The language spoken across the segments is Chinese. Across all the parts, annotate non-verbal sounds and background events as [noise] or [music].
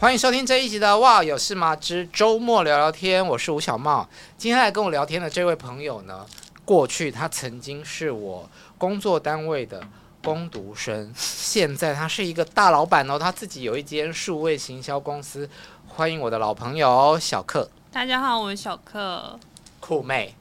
欢迎收听这一集的《哇有事吗之周末聊聊天》，我是吴小茂。今天来跟我聊天的这位朋友呢，过去他曾经是我工作单位的工读生，现在他是一个大老板哦，他自己有一间数位行销公司。欢迎我的老朋友小克。大家好，我是小克。酷妹。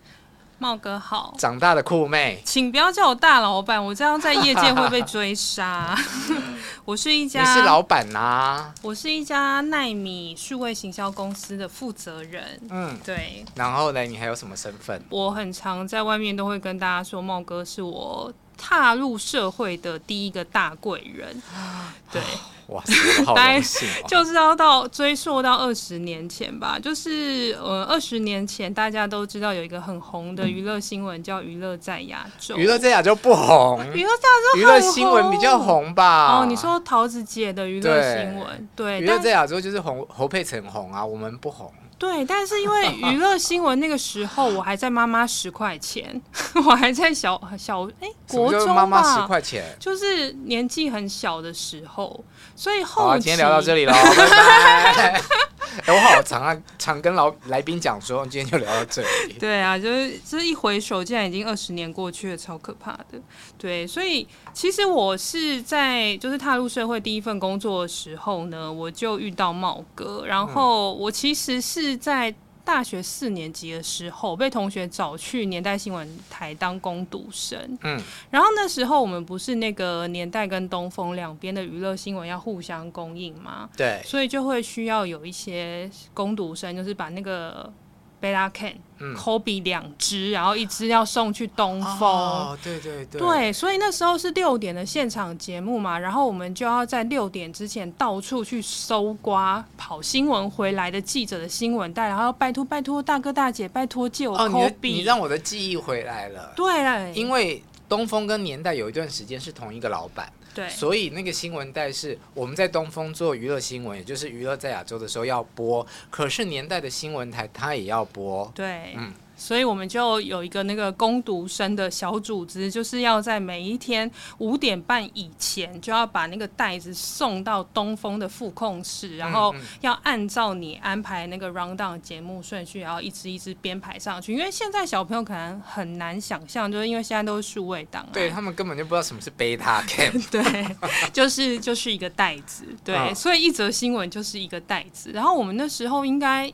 帽哥好，长大的酷妹，请不要叫我大老板，我这样在业界会被追杀。[laughs] 我是一家，你是老板呐、啊？我是一家奈米数位行销公司的负责人。嗯，对。然后呢，你还有什么身份？我很常在外面都会跟大家说，茂哥是我踏入社会的第一个大贵人。[gasps] 对。哇塞，好荣幸哦！[laughs] 就是要到追溯到二十年前吧，就是呃二十年前大家都知道有一个很红的娱乐新闻叫《娱乐在亚洲》，娱乐在亚洲不红，娱乐在亚洲娱乐新闻比较红吧？哦，你说桃子姐的娱乐新闻，对，娱乐在亚洲就是红侯佩岑红啊，我们不红。对，但是因为娱乐新闻那个时候，我还在妈妈十块钱，我还在小小哎国中吧，妈妈十块钱，就是年纪很小的时候，所以后期。好，今天聊到这里了，[laughs] 拜拜。哎，我好常啊，常跟老来宾讲说，今天就聊到这里。[laughs] 对啊，就是就是一回首，竟然已经二十年过去了，超可怕的。对，所以其实我是在就是踏入社会第一份工作的时候呢，我就遇到茂哥，然后我其实是在。大学四年级的时候，被同学找去年代新闻台当攻读生。嗯，然后那时候我们不是那个年代跟东风两边的娱乐新闻要互相供应吗？对，所以就会需要有一些攻读生，就是把那个。Betacam、嗯、Kobe 两只，然后一只要送去东风。哦，对对对。对，所以那时候是六点的现场节目嘛，然后我们就要在六点之前到处去搜刮跑新闻回来的记者的新闻带，然后拜托拜托大哥大姐，拜托借我。哦，你你让我的记忆回来了。对，因为东风跟年代有一段时间是同一个老板。对，所以那个新闻带是我们在东风做娱乐新闻，也就是娱乐在亚洲的时候要播，可是年代的新闻台它也要播。对，嗯。所以我们就有一个那个攻读生的小组织，就是要在每一天五点半以前就要把那个袋子送到东风的副控室，然后要按照你安排那个 rundown 节目顺序，然后一支一支编排上去。因为现在小朋友可能很难想象，就是因为现在都是数位档，对他们根本就不知道什么是 Betacam，[laughs] 对，就是就是一个袋子，对，[laughs] 所以一则新闻就是一个袋子。然后我们那时候应该。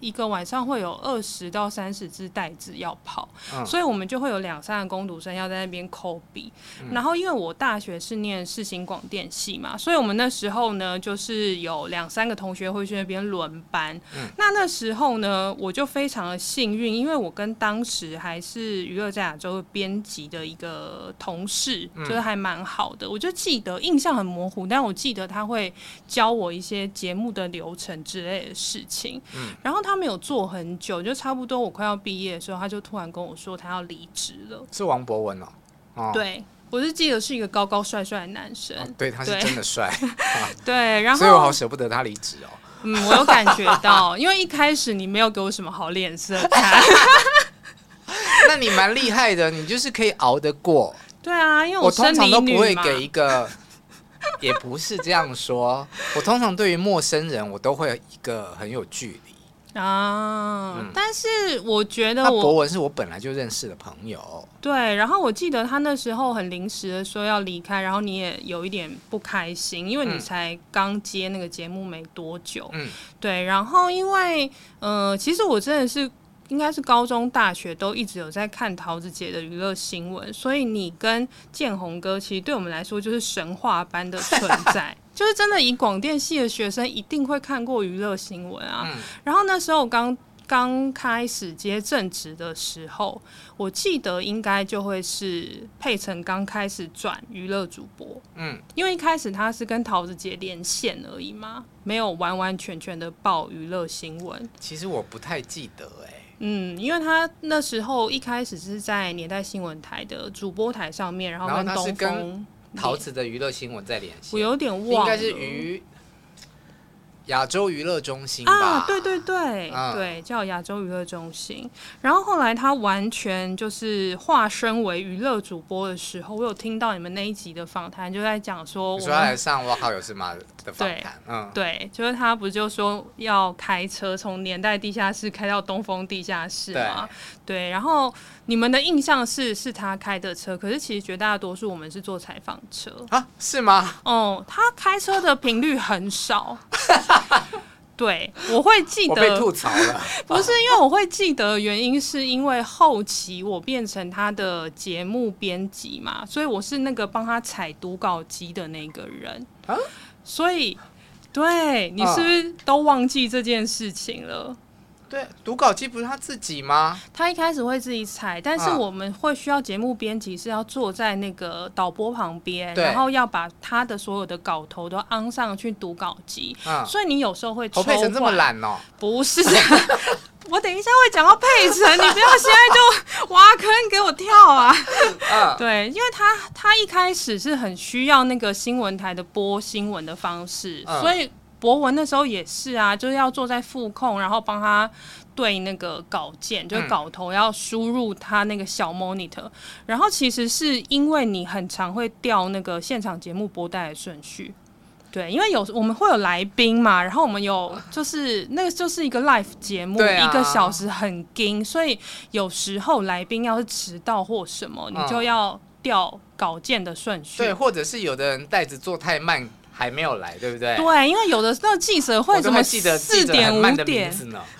一个晚上会有二十到三十支袋子要跑，嗯，所以我们就会有两三个工读生要在那边抠笔。然后因为我大学是念世新广电系嘛，所以我们那时候呢，就是有两三个同学会去那边轮班。嗯，那那时候呢，我就非常的幸运，因为我跟当时还是娱乐在亚洲编辑的一个同事，就是还蛮好的。我就记得印象很模糊，但我记得他会教我一些节目的流程之类的事情。嗯，然后。他没有做很久，就差不多我快要毕业的时候，他就突然跟我说他要离职了。是王博文哦，哦对，我是记得是一个高高帅帅的男生，哦、对，他是真的帅，[laughs] 对，然后所以我好舍不得他离职哦。嗯，我有感觉到，因为一开始你没有给我什么好脸色看，[laughs] 那你蛮厉害的，你就是可以熬得过。对啊，因为我，我通常都不会给一个。也不是这样说，我通常对于陌生人，我都会有一个很有距离。啊。嗯、但是我觉得我博文是我本来就认识的朋友。对，然后我记得他那时候很临时的说要离开，然后你也有一点不开心，因为你才刚接那个节目没多久。嗯，对，然后因为呃，其实我真的是。应该是高中、大学都一直有在看桃子姐的娱乐新闻，所以你跟建宏哥其实对我们来说就是神话般的存在，[laughs] 就是真的以广电系的学生一定会看过娱乐新闻啊。嗯、然后那时候刚刚开始接正职的时候，我记得应该就会是佩岑刚开始转娱乐主播，嗯，因为一开始他是跟桃子姐连线而已嘛，没有完完全全的报娱乐新闻。其实我不太记得哎、欸。嗯，因为他那时候一开始是在年代新闻台的主播台上面，然后跟东风陶瓷的娱乐新闻在联系，我有点忘了，应该是于。亚洲娱乐中心，啊，对对对，嗯、对，叫亚洲娱乐中心。然后后来他完全就是化身为娱乐主播的时候，我有听到你们那一集的访谈，就在讲说，我说他来上《我好有事吗》的访谈，对嗯，对，就是他不就说要开车从年代地下室开到东风地下室吗？对，对，然后。你们的印象是是他开的车，可是其实绝大多数我们是坐采访车啊？是吗？哦、嗯，他开车的频率很少。[laughs] [laughs] 对，我会记得。被吐槽了。[laughs] 不是因为我会记得，原因是因为后期我变成他的节目编辑嘛，所以我是那个帮他采读稿机的那个人。啊？所以，对，你是不是都忘记这件事情了？对，读稿机不是他自己吗？他一开始会自己踩，但是我们会需要节目编辑是要坐在那个导播旁边，对然后要把他的所有的稿头都安上去读稿机。嗯、所以你有时候会抽。佩成这么懒哦？不是，[laughs] 我等一下会讲到佩岑，你不要现在就挖坑给我跳啊！嗯、对，因为他他一开始是很需要那个新闻台的播新闻的方式，嗯、所以。博文那时候也是啊，就是要坐在副控，然后帮他对那个稿件，就是稿头要输入他那个小 monitor。嗯、然后其实是因为你很常会调那个现场节目播带的顺序，对，因为有我们会有来宾嘛，然后我们有就是那个就是一个 live 节目，啊、一个小时很紧，所以有时候来宾要是迟到或什么，你就要调稿件的顺序，对，或者是有的人袋子做太慢。还没有来，对不对？对，因为有的那个记者会怎么四点五点？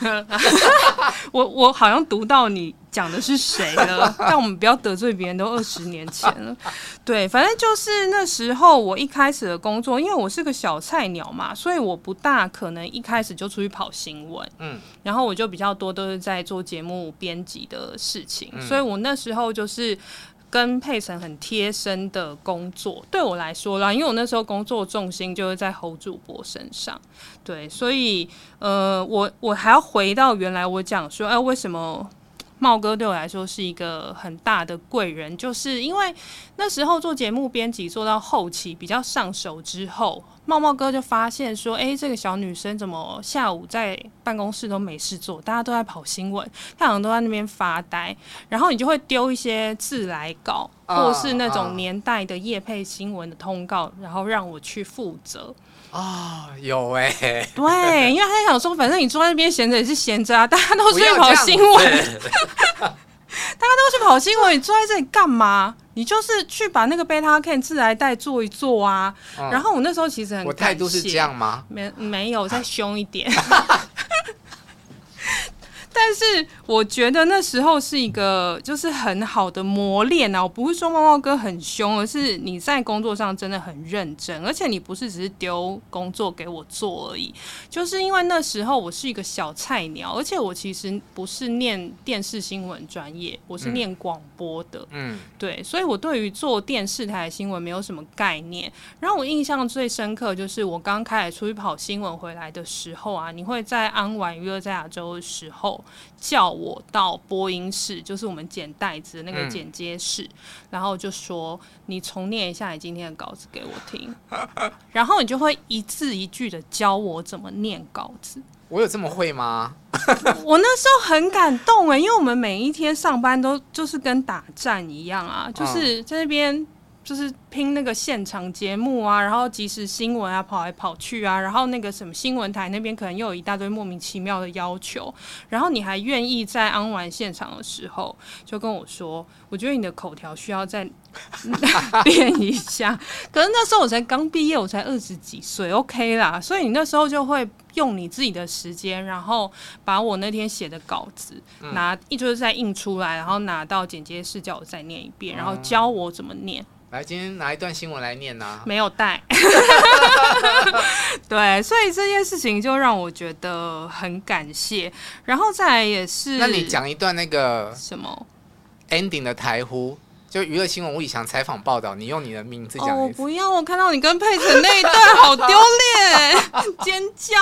[laughs] 我我好像读到你讲的是谁了，[laughs] 但我们不要得罪别人，都二十年前了。对，反正就是那时候我一开始的工作，因为我是个小菜鸟嘛，所以我不大可能一开始就出去跑新闻。嗯，然后我就比较多都是在做节目编辑的事情，嗯、所以我那时候就是。跟佩岑很贴身的工作，对我来说啦，因为我那时候工作重心就是在侯主播身上，对，所以呃，我我还要回到原来我讲说，哎、为什么茂哥对我来说是一个很大的贵人，就是因为那时候做节目编辑做到后期比较上手之后。茂茂哥就发现说：“哎、欸，这个小女生怎么下午在办公室都没事做？大家都在跑新闻，她好像都在那边发呆。然后你就会丢一些自来稿，或是那种年代的业配新闻的通告，然后让我去负责。啊、哦，有哎、欸，对，因为他想说，反正你坐在那边闲着也是闲着啊，[laughs] 大家都去跑新闻。” [laughs] 大家都去跑新闻，你坐在这里干嘛？你就是去把那个贝塔 can 自来带做一做啊。嗯、然后我那时候其实很，我态度是这样吗？没没有，再凶一点。[laughs] 但是我觉得那时候是一个就是很好的磨练啊！我不是说猫猫哥很凶，而是你在工作上真的很认真，而且你不是只是丢工作给我做而已。就是因为那时候我是一个小菜鸟，而且我其实不是念电视新闻专业，我是念广播的。嗯，对，所以我对于做电视台的新闻没有什么概念。然后我印象最深刻就是我刚开始出去跑新闻回来的时候啊，你会在安玩娱乐在亚洲的时候。叫我到播音室，就是我们剪袋子的那个剪接室，嗯、然后就说你重念一下你今天的稿子给我听，[laughs] 然后你就会一字一句的教我怎么念稿子。我有这么会吗？[laughs] 我那时候很感动哎，因为我们每一天上班都就是跟打仗一样啊，就是在那边就是拼那个现场节目啊，然后即时新闻啊，跑来跑去啊，然后那个什么新闻台那边可能又有一大堆莫名其妙的要求，然后你还愿意在安完现场的时候就跟我说，我觉得你的口条需要再 [laughs] 练一下。可是那时候我才刚毕业，我才二十几岁，OK 啦，所以你那时候就会用你自己的时间，然后把我那天写的稿子拿一就是再印出来，然后拿到剪接室叫我再念一遍，然后教我怎么念。来，今天拿一段新闻来念呐、啊。没有带。[laughs] 对，所以这件事情就让我觉得很感谢。然后再来也是，那你讲一段那个什么 ending 的台呼，就娱乐新闻吴以翔采访报道，你用你的名字讲。哦，不要！我看到你跟佩岑那一段，好丢脸，尖叫。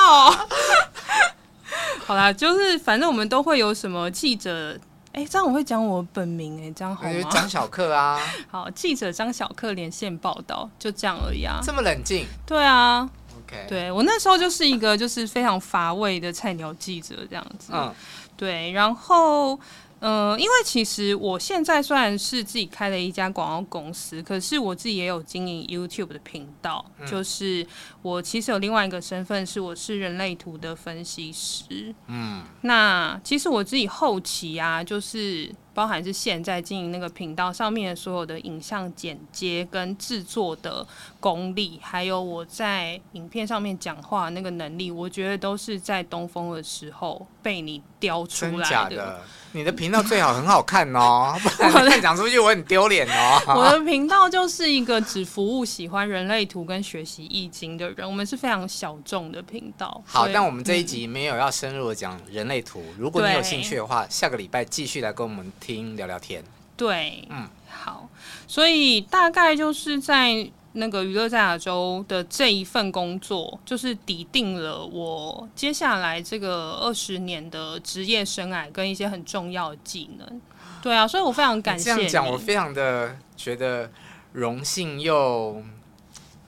好啦，就是反正我们都会有什么记者。哎、欸，这样我会讲我本名哎、欸，这样好吗？张小克啊，[laughs] 好，记者张小克连线报道，就这样而已啊。这么冷静？对啊。OK，对我那时候就是一个就是非常乏味的菜鸟记者这样子。嗯，对，然后。呃，因为其实我现在虽然是自己开了一家广告公司，可是我自己也有经营 YouTube 的频道，嗯、就是我其实有另外一个身份，是我是人类图的分析师。嗯，那其实我自己后期啊，就是包含是现在经营那个频道上面所有的影像剪接跟制作的功力，还有我在影片上面讲话那个能力，我觉得都是在东风的时候被你雕出来的。你的频道最好很好看哦，[laughs] 不然讲出去我很丢脸哦。我的频道就是一个只服务喜欢人类图跟学习易经的人，我们是非常小众的频道。好，但我们这一集没有要深入的讲人类图，如果你有兴趣的话，下个礼拜继续来跟我们听聊聊天。对，嗯，好，所以大概就是在。那个娱乐在亚洲的这一份工作，就是底定了我接下来这个二十年的职业生涯跟一些很重要的技能。对啊，所以我非常感谢。这样讲，我非常的觉得荣幸又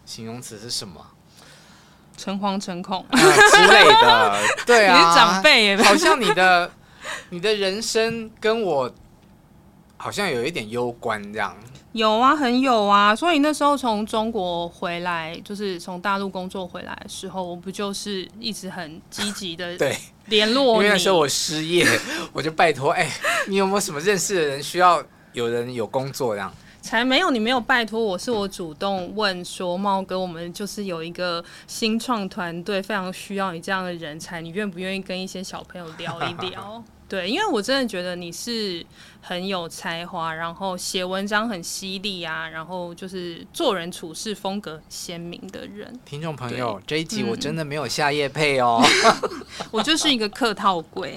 形容词是什么？诚惶诚恐、呃、之类的。[laughs] 对啊，你是长辈耶，好像你的你的人生跟我好像有一点攸关这样。有啊，很有啊，所以那时候从中国回来，就是从大陆工作回来的时候，我不就是一直很积极的 [laughs] 对联络你。因为那时候我失业，[laughs] 我就拜托，哎、欸，你有没有什么认识的人需要有人有工作这样？才没有，你没有拜托我，是我主动问说，茂哥，我们就是有一个新创团队，非常需要你这样的人才，你愿不愿意跟一些小朋友聊一聊？[laughs] 对，因为我真的觉得你是很有才华，然后写文章很犀利啊，然后就是做人处事风格鲜明的人。听众朋友，这一集我真的没有下夜配哦 [laughs] [laughs] 我就是一个客套鬼。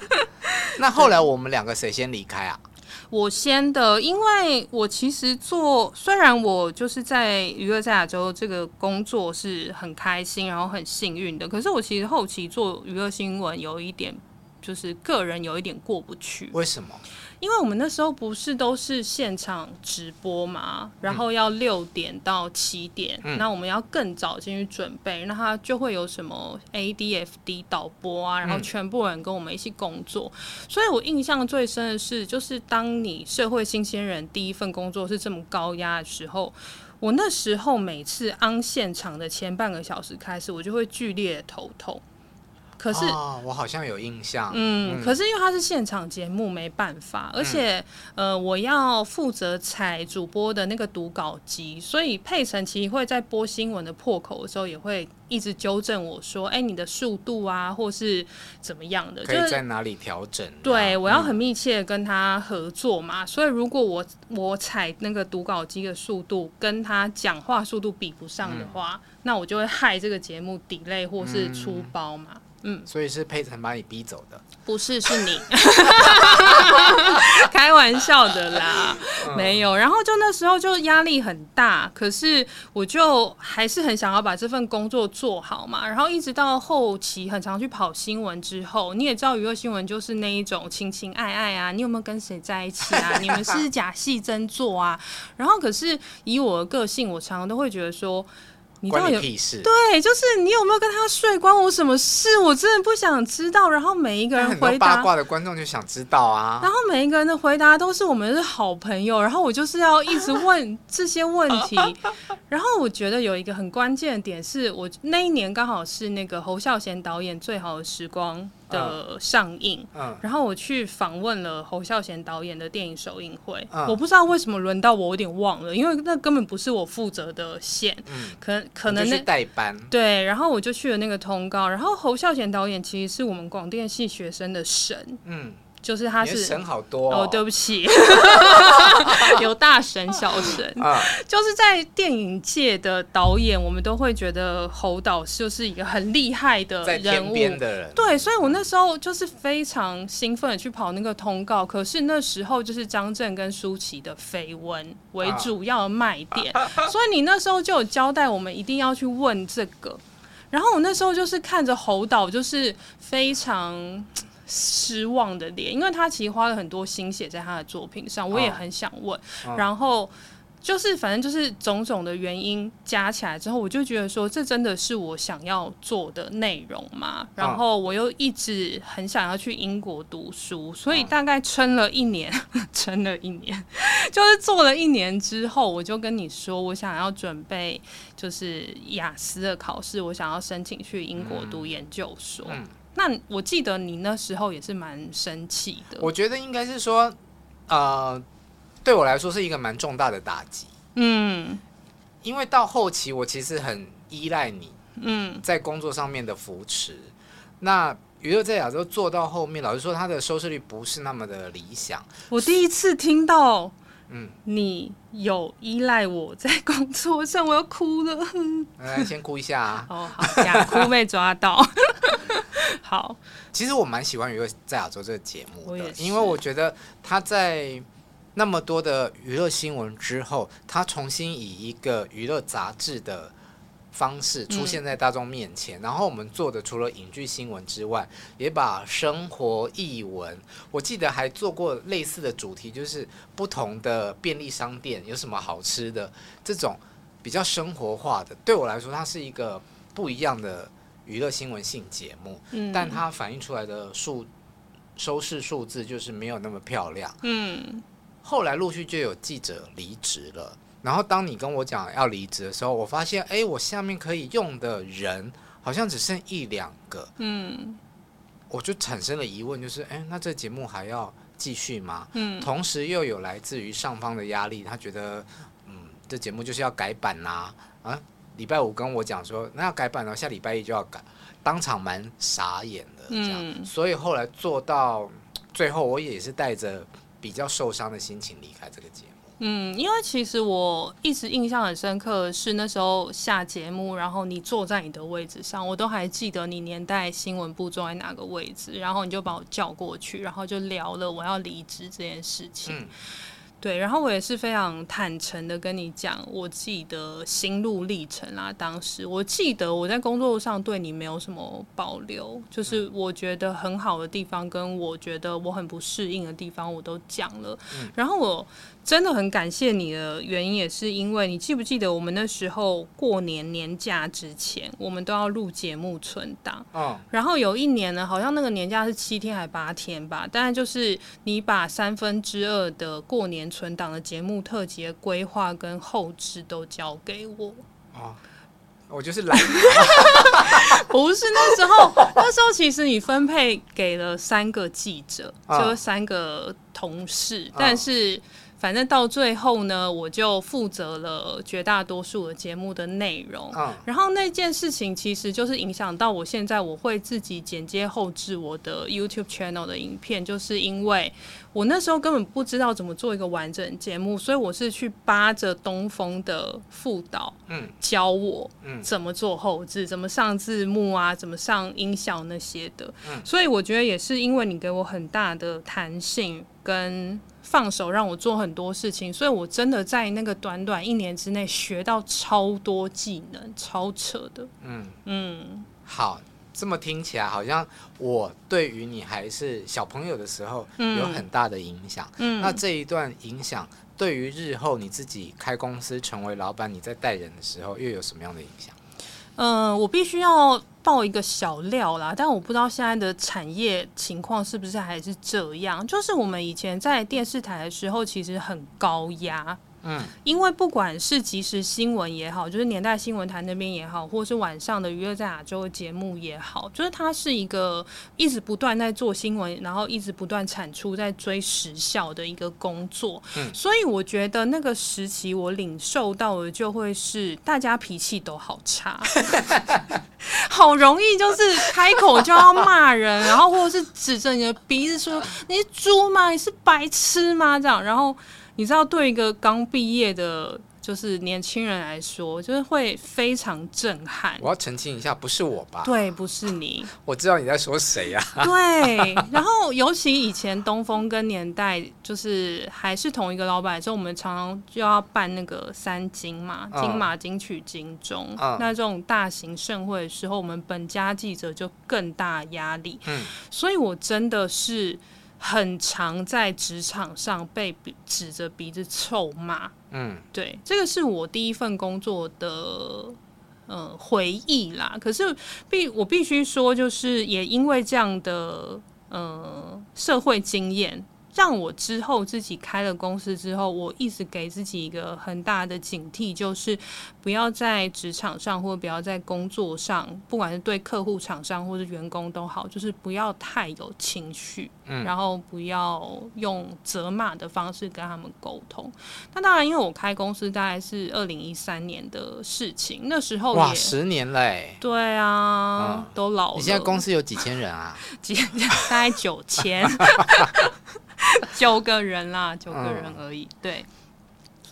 [laughs] 那后来我们两个谁先离开啊？我先的，因为我其实做，虽然我就是在娱乐在亚洲这个工作是很开心，然后很幸运的，可是我其实后期做娱乐新闻有一点。就是个人有一点过不去，为什么？因为我们那时候不是都是现场直播嘛，然后要六点到七点，嗯，那我们要更早进去准备，那他就会有什么 ADFD 导播啊，然后全部人跟我们一起工作。嗯，所以我印象最深的是，就是当你社会新鲜人第一份工作是这么高压的时候，我那时候每次安现场的前半个小时开始，我就会剧烈的头痛。可是、哦、我好像有印象，嗯，嗯，可是因为它是现场节目，没办法，而且、嗯、呃，我要负责采主播的那个读稿机，所以佩晨其实会在播新闻的破口的时候，也会一直纠正我说，哎、欸，你的速度啊，或是怎么样的，可以在哪里调整、啊？对，我要很密切的跟他合作嘛，嗯、所以如果我我采那个读稿机的速度跟他讲话速度比不上的话，嗯、那我就会害这个节目 delay 或是出包嘛。嗯嗯，所以是佩岑把你逼走的？不是，是你，[laughs] 开玩笑的啦，嗯，没有。然后就那时候就压力很大，可是我就还是很想要把这份工作做好嘛。然后一直到后期很常去跑新闻之后，你也知道娱乐新闻就是那一种情情爱爱啊，你有没有跟谁在一起啊？[laughs] 你们是假戏真做啊？然后可是以我的个性，我常常都会觉得说。你到底有屁事？对，就是你有没有跟他睡，关我什么事？我真的不想知道。然后每一个人回答，八卦的观众就想知道啊。然后每一个人的回答都是我们是好朋友，然后我就是要一直问这些问题。[laughs] 然后我觉得有一个很关键的点是，我那一年刚好是那个侯孝贤导演《最好的时光》的上映，嗯。嗯、然后我去访问了侯孝贤导演的电影首映会。嗯、我不知道为什么轮到我，我有点忘了，因为那根本不是我负责的线，嗯、可能可能那代班。对，然后我就去了那个通告，然后侯孝贤导演其实是我们广电系学生的神，嗯。就是他是神好多哦，对不起，[laughs] 有大神小神。啊，就是在电影界的导演，我们都会觉得侯导就是一个很厉害的人物。的人，对，所以我那时候就是非常兴奋的去跑那个通告，可是那时候就是张震跟舒淇的绯闻为主要的卖点，[laughs] 所以你那时候就有交代我们一定要去问这个，然后我那时候就是看着侯导就是非常。失望的脸，因为他其实花了很多心血在他的作品上，我也很想问。Oh. 然后就是反正就是种种的原因加起来之后，我就觉得说，这真的是我想要做的内容嘛。然后我又一直很想要去英国读书，所以大概撑了一年，[laughs] 撑了一年，[laughs] 就是做了一年之后，我就跟你说，我想要准备就是雅思的考试，我想要申请去英国读研究所。嗯嗯那我记得你那时候也是蛮生气的。我觉得应该是说，呃，对我来说是一个蛮重大的打击。嗯，因为到后期我其实很依赖你，嗯，在工作上面的扶持。嗯、那娱乐在亚洲做到后面，老实说，它的收视率不是那么的理想。我第一次听到，嗯，你有依赖我在工作上，我要哭了。来，[laughs] 先哭一下啊！[laughs] 哦，好，假哭被抓到。[laughs] 好，其实我蛮喜欢《娱乐在亚洲》这个节目的，因为我觉得他在那么多的娱乐新闻之后，他重新以一个娱乐杂志的方式出现在大众面前。嗯、然后我们做的除了影剧新闻之外，也把生活译文，我记得还做过类似的主题，就是不同的便利商店有什么好吃的这种比较生活化的。对我来说，它是一个不一样的。娱乐新闻性节目，嗯、但它反映出来的数收视数字就是没有那么漂亮。嗯，后来陆续就有记者离职了，然后当你跟我讲要离职的时候，我发现，哎，我下面可以用的人好像只剩一两个。嗯，我就产生了疑问，就是，哎，那这节目还要继续吗？嗯，同时又有来自于上方的压力，他觉得，嗯，这节目就是要改版呐，啊。啊礼拜五跟我讲说，那要改版了，下礼拜一就要改，当场蛮傻眼的这样，嗯、所以后来做到最后，我也是带着比较受伤的心情离开这个节目。嗯，因为其实我一直印象很深刻的是那时候下节目，然后你坐在你的位置上，我都还记得你年代新闻部坐在哪个位置，然后你就把我叫过去，然后就聊了我要离职这件事情。嗯对，然后我也是非常坦诚的跟你讲我自己的心路历程啦。当时我记得我在工作上对你没有什么保留，就是我觉得很好的地方跟我觉得我很不适应的地方我都讲了。嗯，然后我。真的很感谢你的原因，也是因为你记不记得我们那时候过年年假之前，我们都要录节目存档。哦。然后有一年呢，好像那个年假是七天还八天吧，但是就是你把三分之二的过年存档的节目特辑规划跟后置都交给我。哦。我就是懒。不是那时候，那时候其实你分配给了三个记者，哦、就是三个同事，哦、但是。反正到最后呢，我就负责了绝大多数的节目的内容。嗯，然后那件事情其实就是影响到我现在，我会自己剪接后置我的 YouTube channel 的影片，就是因为我那时候根本不知道怎么做一个完整节目，所以我是去扒着东风的副导，嗯，教我怎么做后置，怎么上字幕啊，怎么上音效那些的。嗯，所以我觉得也是因为你给我很大的弹性跟。放手让我做很多事情，所以我真的在那个短短一年之内学到超多技能，超扯的。嗯嗯，好，这么听起来好像我对于你还是小朋友的时候有很大的影响。嗯，那这一段影响对于日后你自己开公司成为老板，你在带人的时候又有什么样的影响？嗯、呃，我必须要爆一个小料啦，但我不知道现在的产业情况是不是还是这样。就是我们以前在电视台的时候，其实很高压。嗯，因为不管是即时新闻也好，就是年代新闻台那边也好，或是晚上的娱乐在亚洲的节目也好，就是它是一个一直不断在做新闻，然后一直不断产出，在追时效的一个工作。嗯，所以我觉得那个时期我领受到的就会是大家脾气都好差，[laughs] 好容易就是开口就要骂人，然后或者是指着你的鼻子说你是猪吗？你是白痴吗？这样，然后。你知道，对一个刚毕业的，就是年轻人来说，就是会非常震撼。我要澄清一下，不是我吧？对，不是你。[laughs] 我知道你在说谁呀？[laughs] 对。然后，尤其以前东风跟年代，就是还是同一个老板的时候，我们常常就要办那个三金嘛，金马、金曲、金钟。嗯。那这种大型盛会的时候，我们本家记者就更大压力。嗯。所以我真的是。很常在职场上被指着鼻子臭骂，嗯，对，这个是我第一份工作的呃回忆啦。可是必我必须说，就是也因为这样的呃社会经验。让我之后自己开了公司之后，我一直给自己一个很大的警惕，就是不要在职场上或者不要在工作上，不管是对客户、厂商或者员工都好，就是不要太有情绪，嗯，然后不要用责骂的方式跟他们沟通。那当然，因为我开公司大概是二零一三年的事情，那时候哇，十年嘞，对啊，嗯，都老了。你现在公司有几千人啊？[laughs] 几大概九千。[laughs] [laughs] 九个人啦，九个人而已。对，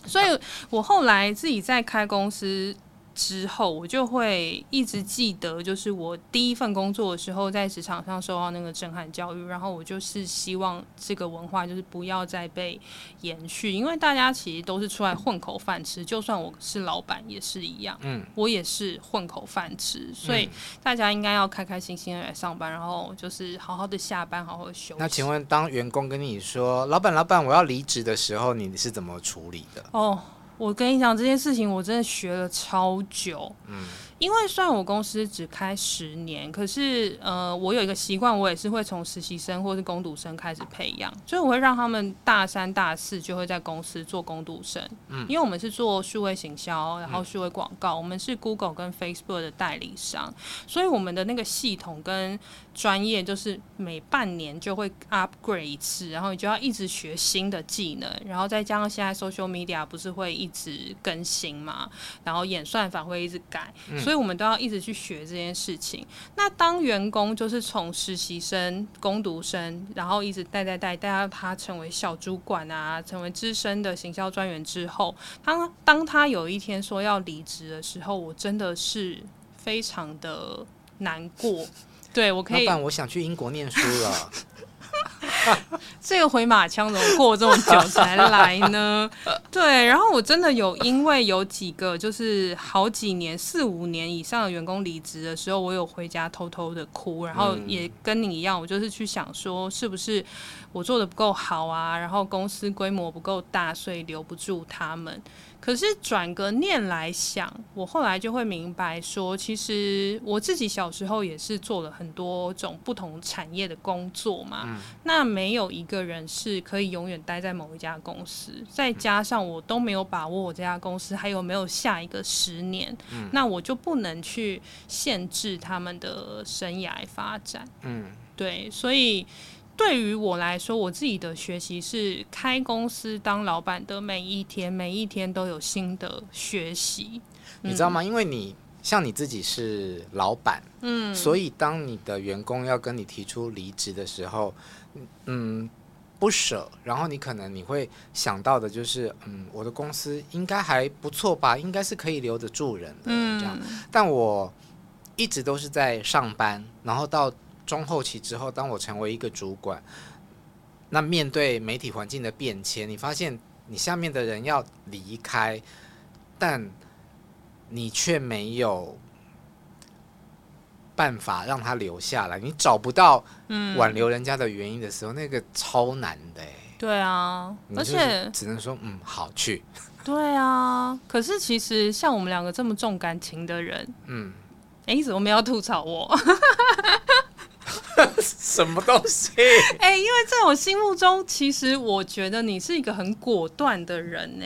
所以我后来自己在开公司。之后我就会一直记得，就是我第一份工作的时候，在职场上受到那个震撼教育，然后我就是希望这个文化就是不要再被延续，因为大家其实都是出来混口饭吃，就算我是老板也是一样，嗯，我也是混口饭吃，所以大家应该要开开心心的来上班，然后就是好好的下班，好好的休息。那请问，当员工跟你说“老板，老板，我要离职”的时候，你是怎么处理的？哦。我跟你讲这件事情，我真的学了超久。嗯。因为虽然我公司只开十年，可是呃，我有一个习惯，我也是会从实习生或是工读生开始培养，所以我会让他们大三、大四就会在公司做工读生。嗯，因为我们是做数位行销，然后数位广告，嗯，我们是 Google 跟 Facebook 的代理商，所以我们的那个系统跟专业就是每半年就会 upgrade 一次，然后你就要一直学新的技能，然后再加上现在 social media 不是会一直更新嘛，然后演算法会一直改。嗯所以我们都要一直去学这件事情。那当员工就是从实习生、工读生，然后一直带带带带到他成为小主管啊，成为资深的行销专员之后，当当他有一天说要离职的时候，我真的是非常的难过。对，我可以，老板，我想去英国念书了。[laughs] 这个回马枪怎么过这么久才来呢？[laughs] 对，然后我真的有，因为有几个就是好几年、四五年以上的员工离职的时候，我有回家偷偷的哭，然后也跟你一样，我就是去想说，是不是我做的不够好啊？然后公司规模不够大，所以留不住他们。可是转个念来想，我后来就会明白说，其实我自己小时候也是做了很多种不同产业的工作嘛。嗯。那没有一个人是可以永远待在某一家公司，再加上我都没有把握我这家公司还有没有下一个十年，嗯。那我就不能去限制他们的生涯发展。嗯，对，所以。对于我来说，我自己的学习是开公司当老板的每一天，每一天都有新的学习。你知道吗？因为你像你自己是老板，嗯，所以当你的员工要跟你提出离职的时候，嗯，不舍，然后你可能你会想到的就是，嗯，我的公司应该还不错吧，应该是可以留得住人的，嗯，这样。但我一直都是在上班，然后到。中后期之后，当我成为一个主管，那面对媒体环境的变迁，你发现你下面的人要离开，但你却没有办法让他留下来，你找不到挽留人家的原因的时候，嗯、那个超难的。对啊，而且只能说嗯好去。[laughs] 对啊，可是其实像我们两个这么重感情的人，嗯，哎，怎么没有吐槽我？[laughs] 什么东西？[laughs] 哎，因为在我心目中，其实我觉得你是一个很果断的人呢。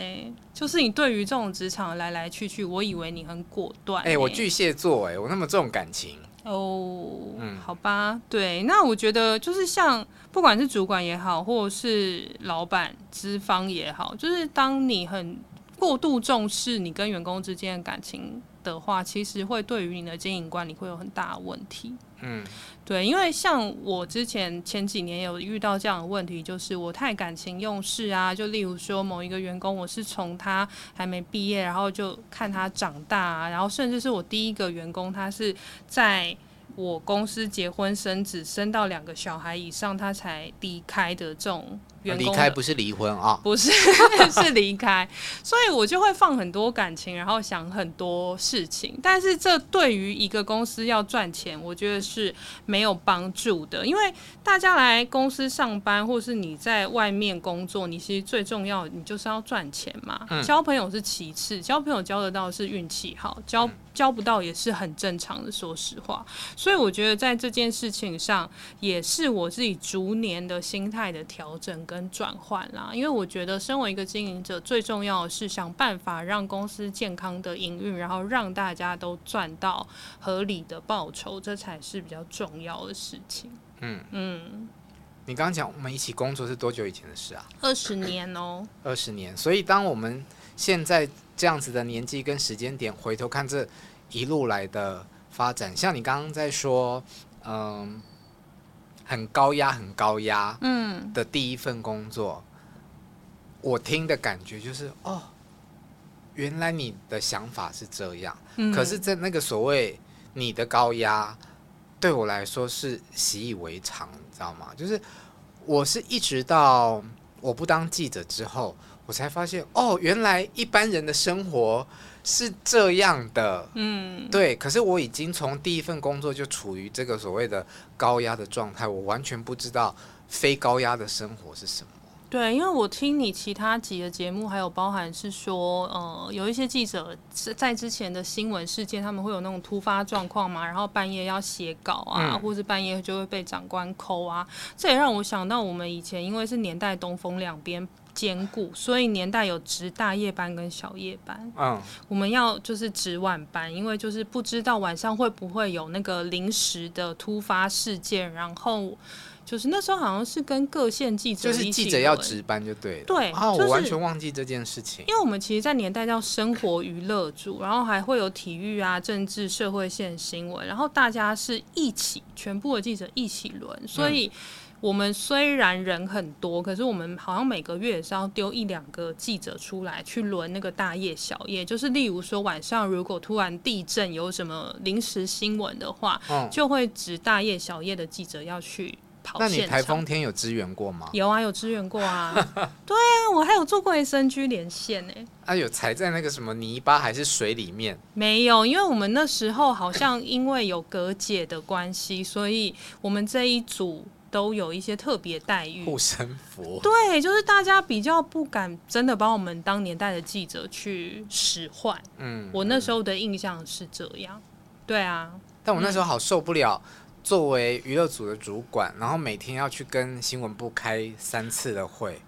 就是你对于这种职场来来去去，我以为你很果断。哎，我巨蟹座，哎，我那么重感情。哦，嗯，好吧，对，那我觉得就是像不管是主管也好，或者是老板、资方也好，就是当你很过度重视你跟员工之间的感情的话，其实会对于你的经营管理会有很大的问题。嗯，对，因为像我之前前几年有遇到这样的问题，就是我太感情用事啊。就例如说某一个员工，我是从他还没毕业，然后就看他长大啊，然后甚至是我第一个员工，他是在我公司结婚生子，生到两个小孩以上，他才离开的这种。离开不是离婚啊，不是 [laughs] 是离开，所以我就会放很多感情，然后想很多事情。但是这对于一个公司要赚钱，我觉得是没有帮助的。因为大家来公司上班，或是你在外面工作，你其实最重要，你就是要赚钱嘛。嗯。交朋友是其次，交朋友交得到是运气好，交交不到也是很正常的。说实话，所以我觉得在这件事情上，也是我自己逐年的心态的调整。跟转换啦，因为我觉得身为一个经营者，最重要的是想办法让公司健康的营运，然后让大家都赚到合理的报酬，这才是比较重要的事情。嗯嗯，你刚刚讲我们一起工作是多久以前的事啊？二十年哦，二十年。所以当我们现在这样子的年纪跟时间点，回头看这一路来的发展，像你刚刚在说，嗯。很高压，很高压，嗯，的第一份工作，嗯，我听的感觉就是，哦，原来你的想法是这样，嗯，可是，在那个所谓你的高压，对我来说是习以为常，你知道吗？就是我是一直到我不当记者之后，我才发现，哦，原来一般人的生活。是这样的，嗯，对。可是我已经从第一份工作就处于这个所谓的高压的状态，我完全不知道非高压的生活是什么。对，因为我听你其他几个节目，还有包含是说，呃，有一些记者是在之前的新闻事件，他们会有那种突发状况嘛，然后半夜要写稿啊，嗯、或是半夜就会被长官扣啊。这也让我想到我们以前因为是年代东风两边。兼顾，所以年代有值大夜班跟小夜班。嗯，我们要就是值晚班，因为就是不知道晚上会不会有那个临时的突发事件，然后就是那时候好像是跟各县记者一起，就是记者要值班就对了。对，啊，我完全忘记这件事情。因为我们其实，在年代叫生活娱乐组，然后还会有体育啊、政治、社会线新闻，然后大家是一起，全部的记者一起轮，所以。嗯我们虽然人很多，可是我们好像每个月也是要丢一两个记者出来去轮那个大夜小夜。就是例如说晚上如果突然地震有什么临时新闻的话，嗯，就会指大夜小夜的记者要去跑。那你台风天有支援过吗？有啊，有支援过啊。[laughs] 对啊，我还有做过 SNG 连线呢。啊，有踩在那个什么泥巴还是水里面？没有，因为我们那时候好像因为有隔解的关系，所以我们这一组。都有一些特别待遇，护身符。对，就是大家比较不敢真的把我们当年代的记者去使唤。嗯，我那时候的印象是这样。对啊，但我那时候好受不了，作为娱乐组的主管，然后每天要去跟新闻部开三次的会。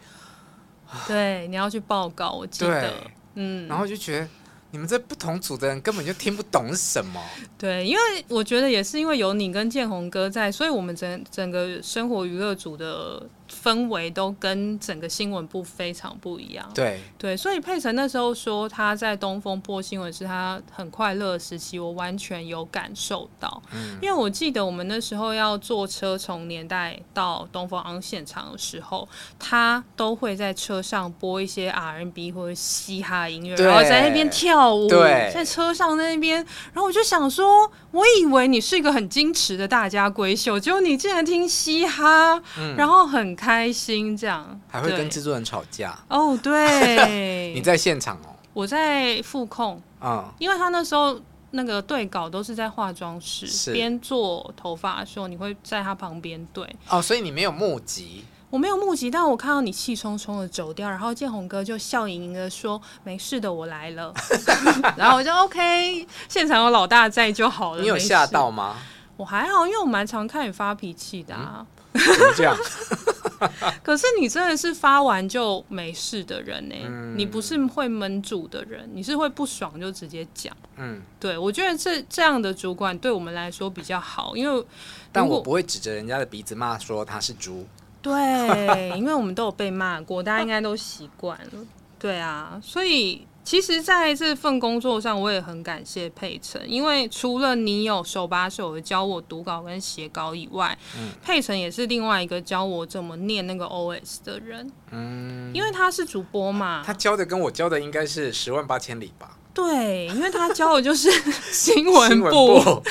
对，你要去报告，我记得。嗯，然后就觉得。你们这不同组的人根本就听不懂什么。对，因为我觉得也是因为有你跟建宏哥在，所以我们整整个生活娱乐组的。氛围都跟整个新闻部非常不一样。对对，所以佩岑那时候说他在东风播新闻是他很快乐的时期，我完全有感受到。嗯，因为我记得我们那时候要坐车从年代到东风昂现场的时候，他都会在车上播一些 R&B 或者嘻哈音乐，然后在那边跳舞，在车上在那边。然后我就想说，我以为你是一个很矜持的大家闺秀，结果你竟然听嘻哈，嗯、然后很。开心这样，还会跟制作人吵架哦。对，[laughs] 你在现场哦？我在副控，嗯，因为他那时候那个对稿都是在化妆室边做头发的时候，你会在他旁边对。哦，所以你没有目击？我没有目击，但我看到你气冲冲的走掉，然后建宏哥就笑盈盈的说：“没事的，我来了。[laughs] ”然后我就 OK，现场有老大在就好了。你有吓到吗？我还好，因为我蛮常看你发脾气的啊。嗯、怎么这样？[laughs] [laughs] 可是你真的是发完就没事的人呢、欸？嗯、你不是会闷住的人，你是会不爽就直接讲。嗯，对，我觉得这这样的主管对我们来说比较好，因为但我不会指着人家的鼻子骂说他是猪。对，因为我们都有被骂过，大家应该都习惯了。对啊，所以其实在这份工作上，我也很感谢佩晨，因为除了你有手把手的教我读稿跟写稿以外，嗯，佩晨也是另外一个教我怎么念那个 OS 的人。嗯，因为他是主播嘛，他教的跟我教的应该是十万八千里吧？对，因为他教的就是 [laughs] 新闻部。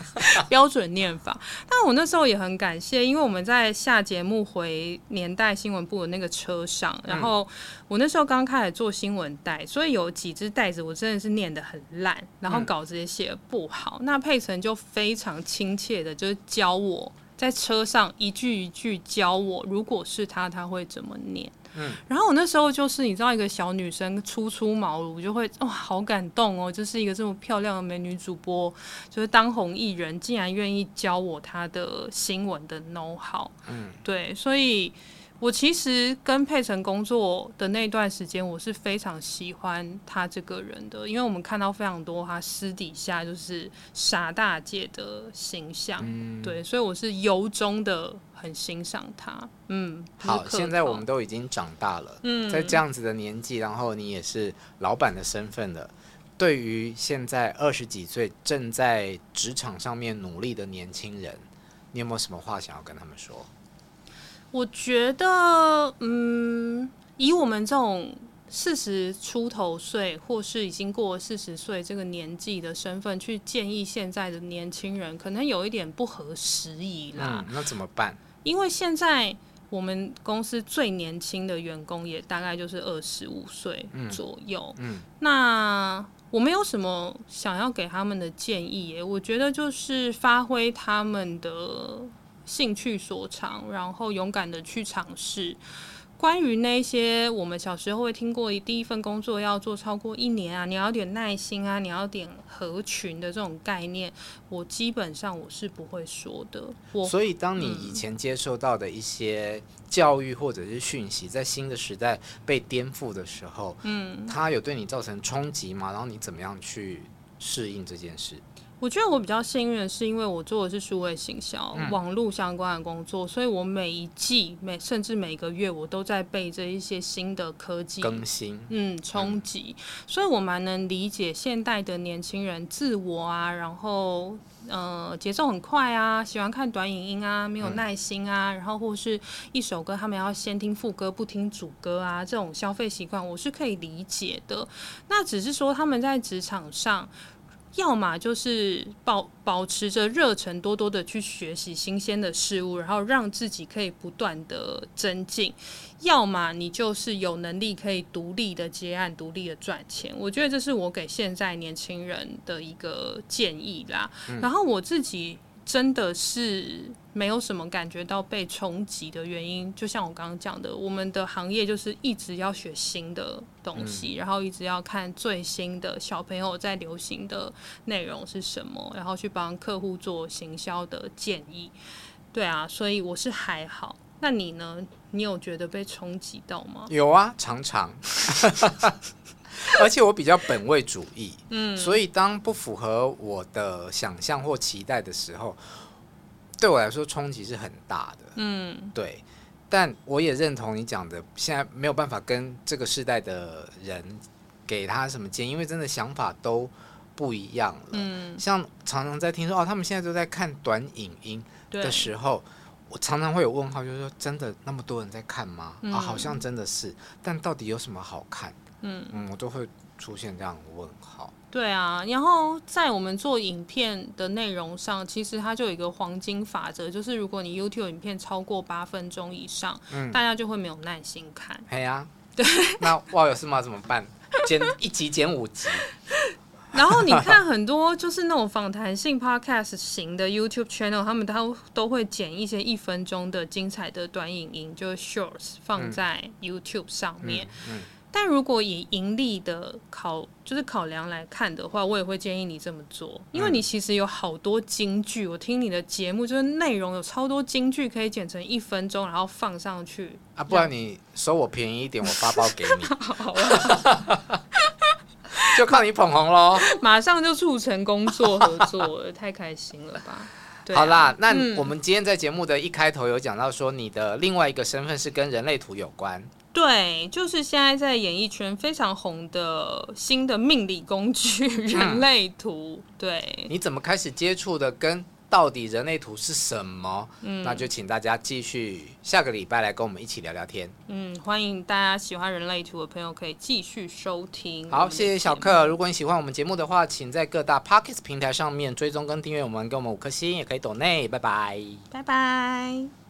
[laughs] 标准念法，但我那时候也很感谢，因为我们在下节目回年代新闻部的那个车上，然后我那时候刚开始做新闻带，所以有几只袋子我真的是念得很烂，然后稿子也写得不好。那佩岑就非常亲切的，就是教我在车上一句一句教我，如果是他，他会怎么念。嗯，然后我那时候就是你知道，一个小女生初出茅庐，就会哇，好感动哦，就是一个这么漂亮的美女主播，就是当红艺人，竟然愿意教我她的新闻的 know how。嗯，对，所以。我其实跟佩晨工作的那段时间，我是非常喜欢他这个人的，因为我们看到非常多他私底下就是傻大姐的形象，嗯、对，所以我是由衷的很欣赏他。嗯，好，现在我们都已经长大了，嗯，在这样子的年纪，然后你也是老板的身份了，对于现在二十几岁正在职场上面努力的年轻人，你有没有什么话想要跟他们说？我觉得，嗯，以我们这种四十出头岁，或是已经过了四十岁这个年纪的身份，去建议现在的年轻人，可能有一点不合时宜啦。嗯，那怎么办？因为现在我们公司最年轻的员工也大概就是二十五岁左右。嗯，嗯，那我没有什么想要给他们的建议耶，我觉得就是发挥他们的。兴趣所长，然后勇敢的去尝试。关于那些我们小时候会听过，第一份工作要做超过一年啊，你要点耐心啊，你要点合群的这种概念，我基本上我是不会说的。我所以，当你以前接受到的一些教育或者是讯息，在新的时代被颠覆的时候，嗯，它有对你造成冲击吗？然后你怎么样去适应这件事？我觉得我比较幸运的是，因为我做的是数位行销、嗯、网络相关的工作，所以我每一季、每甚至每个月，我都在被这一些新的科技更新，嗯，冲击。嗯、所以我蛮能理解现代的年轻人自我啊，然后呃节奏很快啊，喜欢看短影音啊，没有耐心啊，嗯、然后或是一首歌他们要先听副歌不听主歌啊，这种消费习惯我是可以理解的。那只是说他们在职场上。要么就是保保持着热忱，多多的去学习新鲜的事物，然后让自己可以不断的增进；要么你就是有能力可以独立的接案、独立的赚钱。我觉得这是我给现在年轻人的一个建议啦。嗯、然后我自己。真的是没有什么感觉到被冲击的原因，就像我刚刚讲的，我们的行业就是一直要学新的东西，嗯、然后一直要看最新的小朋友在流行的内容是什么，然后去帮客户做行销的建议。对啊，所以我是还好。那你呢？你有觉得被冲击到吗？有啊，常常。[laughs] 而且我比较本位主义，嗯，所以当不符合我的想象或期待的时候，对我来说冲击是很大的，嗯，对。但我也认同你讲的，现在没有办法跟这个世代的人给他什么建议，因为真的想法都不一样了。嗯，像常常在听说哦，他们现在都在看短影音的时候，我常常会有问号，就是说真的那么多人在看吗？嗯、啊，好像真的是，但到底有什么好看？嗯嗯，我都会出现这样的问号。对啊，然后在我们做影片的内容上，其实它就有一个黄金法则，就是如果你 YouTube 影片超过八分钟以上，嗯，大家就会没有耐心看。哎呀，对，那哇有事吗？怎么办？减一集减五集？[laughs] 然后你看很多就是那种访谈性 podcast 型的 YouTube channel，他们都都会剪一些一分钟的精彩的短影音，就是 shorts 放在 YouTube 上面。嗯嗯嗯但如果以盈利的考就是考量来看的话，我也会建议你这么做，因为你其实有好多金句。我听你的节目，就是内容有超多金句可以剪成一分钟，然后放上去啊。不然你收我便宜一点，我发包给你。[laughs] 好啊，[laughs] [laughs] 就靠你捧红喽！马上就促成工作合作了，太开心了吧？啊，好啦，那我们今天在节目的一开头有讲到说，你的另外一个身份是跟人类图有关。对，就是现在在演艺圈非常红的新的命理工具—— [laughs] 人类图。嗯、对，你怎么开始接触的？跟到底人类图是什么？嗯，那就请大家继续下个礼拜来跟我们一起聊聊天。嗯，欢迎大家喜欢人类图的朋友可以继续收听。好，谢谢小克。如果你喜欢我们节目的话，请在各大 Podcast 平台上面追踪跟订阅我们，给我们五颗星，也可以抖内。拜拜，拜拜。